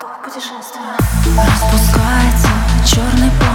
Готов к путешествию. Распускается черный пол